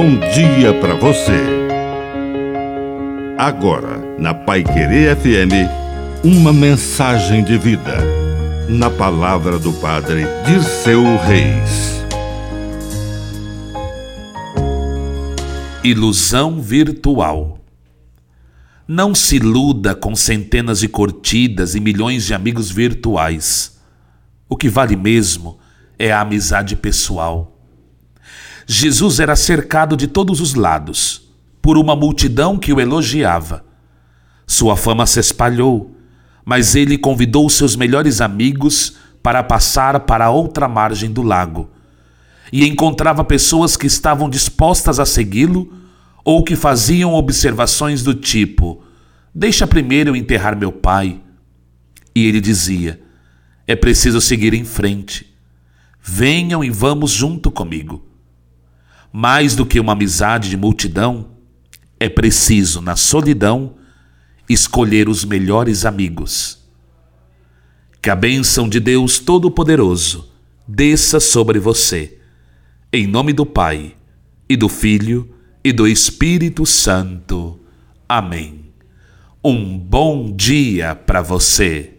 bom dia para você. Agora, na Pai Querer FM, uma mensagem de vida. Na palavra do Padre de seu Reis. Ilusão virtual. Não se iluda com centenas de curtidas e milhões de amigos virtuais. O que vale mesmo é a amizade pessoal Jesus era cercado de todos os lados por uma multidão que o elogiava. Sua fama se espalhou, mas ele convidou seus melhores amigos para passar para outra margem do lago e encontrava pessoas que estavam dispostas a segui-lo ou que faziam observações do tipo: Deixa primeiro eu enterrar meu pai. E ele dizia: É preciso seguir em frente. Venham e vamos junto comigo. Mais do que uma amizade de multidão, é preciso, na solidão, escolher os melhores amigos. Que a bênção de Deus Todo-Poderoso desça sobre você, em nome do Pai, e do Filho, e do Espírito Santo. Amém. Um bom dia para você.